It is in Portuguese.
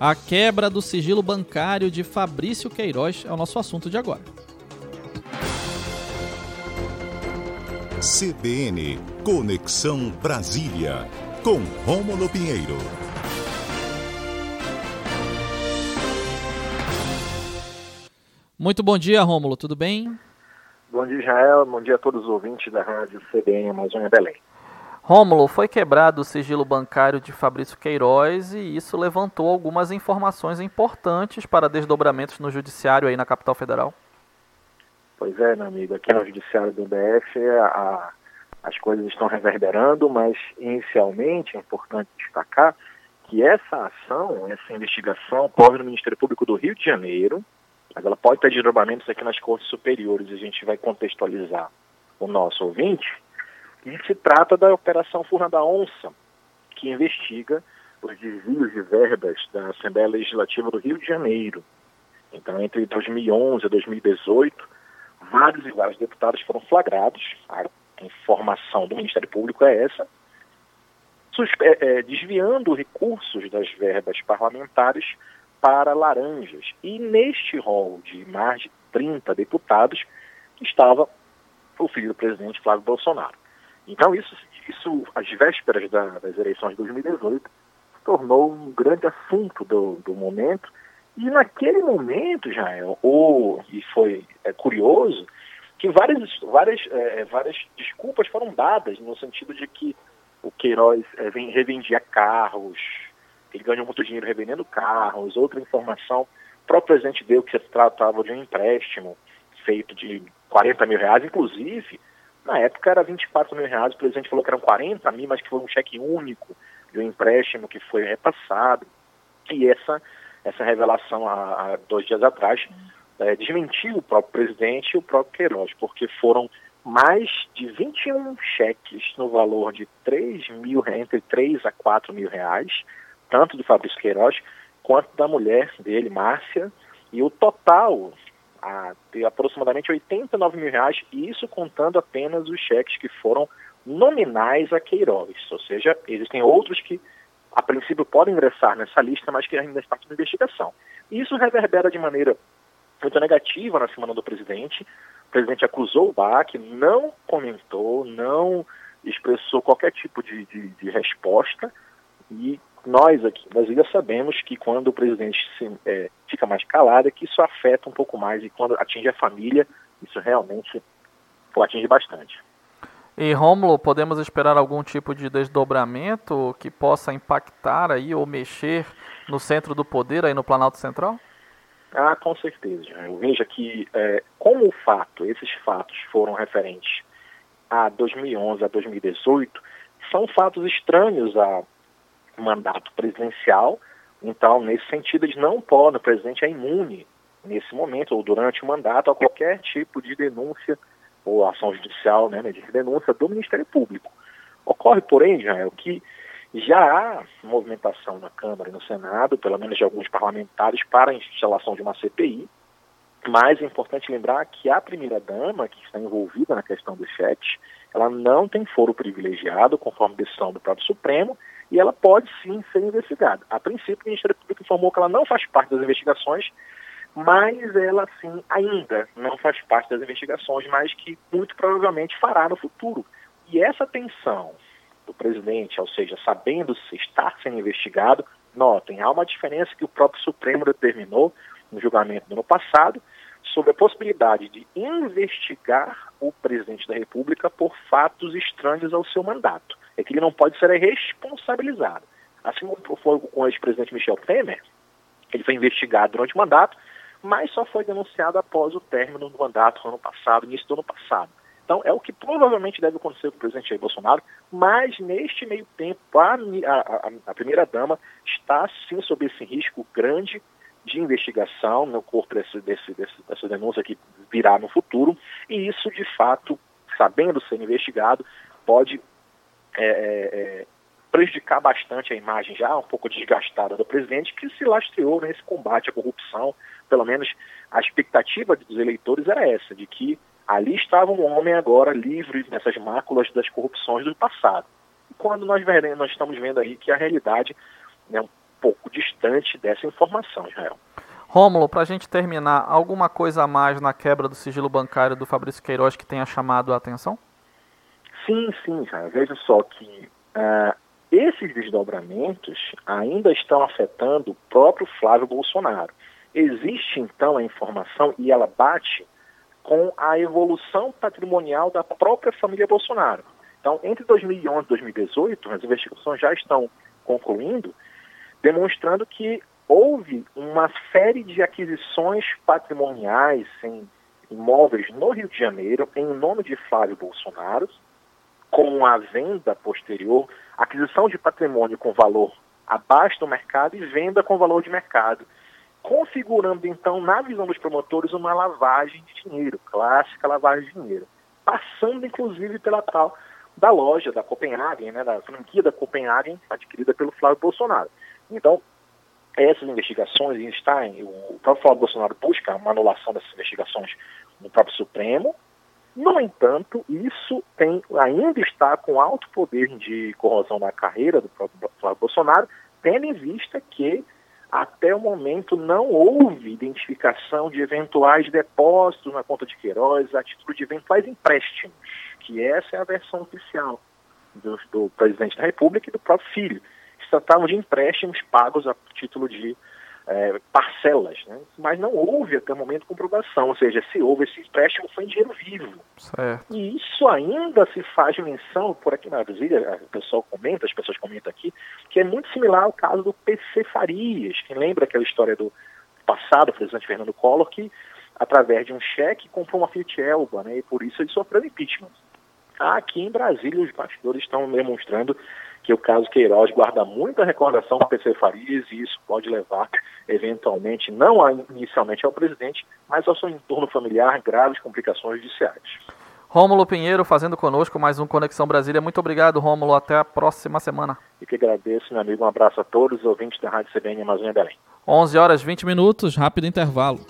A quebra do sigilo bancário de Fabrício Queiroz é o nosso assunto de agora. CBN Conexão Brasília, com Rômulo Pinheiro. Muito bom dia, Rômulo, tudo bem? Bom dia, Israel. Bom dia a todos os ouvintes da rádio CBN Amazônia Belém. Rômulo, foi quebrado o sigilo bancário de Fabrício Queiroz e isso levantou algumas informações importantes para desdobramentos no judiciário aí na capital federal. Pois é, meu amigo, aqui no judiciário do BF a, as coisas estão reverberando, mas inicialmente é importante destacar que essa ação, essa investigação ocorre no Ministério Público do Rio de Janeiro, mas ela pode ter desdobramentos aqui nas cortes superiores, e a gente vai contextualizar o nosso ouvinte e se trata da Operação Furna da Onça, que investiga os desvios de verbas da Assembleia Legislativa do Rio de Janeiro. Então, entre 2011 e 2018, vários e vários deputados foram flagrados, a informação do Ministério Público é essa, é, é, desviando recursos das verbas parlamentares para laranjas. E neste rol de mais de 30 deputados estava o filho do presidente Flávio Bolsonaro. Então, isso, isso às vésperas da, das eleições de 2018, se tornou um grande assunto do, do momento. E naquele momento, já ou, e foi é, curioso, que várias, várias, é, várias desculpas foram dadas, no sentido de que o Queiroz é, revendia carros, ele ganhou muito dinheiro revendendo carros, outra informação, o próprio presidente deu que se tratava de um empréstimo feito de 40 mil reais, inclusive na época era 24 mil reais, o presidente falou que eram 40 mil, mas que foi um cheque único de um empréstimo que foi repassado. E essa, essa revelação há, há dois dias atrás é, desmentiu o próprio presidente e o próprio Queiroz, porque foram mais de 21 cheques no valor de 3 mil, entre 3 a 4 mil reais, tanto do Fabrício Queiroz quanto da mulher dele, Márcia, e o total a ter aproximadamente 89 mil reais, e isso contando apenas os cheques que foram nominais a Queiroz, ou seja, existem outros que a princípio podem ingressar nessa lista, mas que ainda estão em investigação. E isso reverbera de maneira muito negativa na semana do presidente. O presidente acusou o BAC, não comentou, não expressou qualquer tipo de, de, de resposta e nós aqui em Brasília sabemos que quando o presidente se, é, fica mais calado, é que isso afeta um pouco mais e quando atinge a família, isso realmente atinge bastante. E Rômulo, podemos esperar algum tipo de desdobramento que possa impactar aí ou mexer no centro do poder aí no Planalto Central? Ah, com certeza. Eu vejo que é, como o fato, esses fatos foram referentes a 2011 a 2018, são fatos estranhos a mandato presidencial. Então, nesse sentido, eles não podem, o presidente é imune nesse momento ou durante o mandato a qualquer tipo de denúncia ou ação judicial, né, de denúncia do Ministério Público. Ocorre, porém, Israel, que já há movimentação na Câmara e no Senado, pelo menos de alguns parlamentares, para a instalação de uma CPI, mas é importante lembrar que a primeira-dama, que está envolvida na questão do chat, ela não tem foro privilegiado, conforme decisão do próprio Supremo, e ela pode sim ser investigada. A princípio, o Ministério Público informou que ela não faz parte das investigações, mas ela sim ainda não faz parte das investigações, mas que muito provavelmente fará no futuro. E essa tensão do presidente, ou seja, sabendo se está sendo investigado, notem, há uma diferença que o próprio Supremo determinou no julgamento do ano passado sobre a possibilidade de investigar o presidente da República por fatos estranhos ao seu mandato é que ele não pode ser responsabilizado. Assim como foi com o ex-presidente Michel Temer, ele foi investigado durante o mandato, mas só foi denunciado após o término do mandato no ano passado, início do ano passado. Então, é o que provavelmente deve acontecer com o presidente Jair Bolsonaro, mas neste meio tempo, a, a, a primeira-dama está sim sob esse risco grande de investigação no corpo desse, desse, desse, dessa denúncia que virá no futuro, e isso, de fato, sabendo ser investigado, pode é, é, é, prejudicar bastante a imagem já um pouco desgastada do presidente, que se lastreou nesse combate à corrupção. Pelo menos a expectativa dos eleitores era essa, de que ali estava um homem agora livre dessas máculas das corrupções do passado. E quando nós, veremos, nós estamos vendo aí que a realidade, né, pouco distante dessa informação, Israel. Rômulo, para a gente terminar, alguma coisa a mais na quebra do sigilo bancário do Fabrício Queiroz que tenha chamado a atenção? Sim, sim, Israel. Veja só que uh, esses desdobramentos ainda estão afetando o próprio Flávio Bolsonaro. Existe então a informação e ela bate com a evolução patrimonial da própria família Bolsonaro. Então, entre 2011 e 2018, as investigações já estão concluindo, demonstrando que houve uma série de aquisições patrimoniais em imóveis no Rio de Janeiro, em nome de Flávio Bolsonaro, com a venda posterior, aquisição de patrimônio com valor abaixo do mercado e venda com valor de mercado, configurando então, na visão dos promotores, uma lavagem de dinheiro, clássica lavagem de dinheiro, passando inclusive pela tal da loja da Copenhagen, né, da franquia da Copenhagen, adquirida pelo Flávio Bolsonaro. Então, essas investigações em, o próprio Flávio Bolsonaro busca uma anulação dessas investigações no próprio Supremo. No entanto, isso tem, ainda está com alto poder de corrosão na carreira do próprio Flávio Bolsonaro, tendo em vista que até o momento não houve identificação de eventuais depósitos na conta de Queiroz a título de eventuais empréstimos, que essa é a versão oficial do, do presidente da República e do próprio filho. Se tratavam de empréstimos pagos a título de é, parcelas, né? mas não houve até o momento comprovação, ou seja, se houve esse empréstimo foi em dinheiro vivo. Certo. E isso ainda se faz menção, por aqui na Brasília, o pessoal comenta, as pessoas comentam aqui, que é muito similar ao caso do PC Farias, quem lembra aquela história do passado, o presidente Fernando Collor, que através de um cheque comprou uma Fiat Elba, né, e por isso ele sofreu impeachment. Aqui em Brasília, os bastidores estão demonstrando que o caso Queiroz guarda muita recordação do PC Farias e isso pode levar, eventualmente, não a, inicialmente ao presidente, mas ao seu entorno familiar, graves complicações judiciais. Rômulo Pinheiro fazendo conosco mais um Conexão Brasília. Muito obrigado, Rômulo. Até a próxima semana. E que agradeço, meu amigo. Um abraço a todos os ouvintes da Rádio CBN Amazônia Belém. 11 horas 20 minutos, rápido intervalo.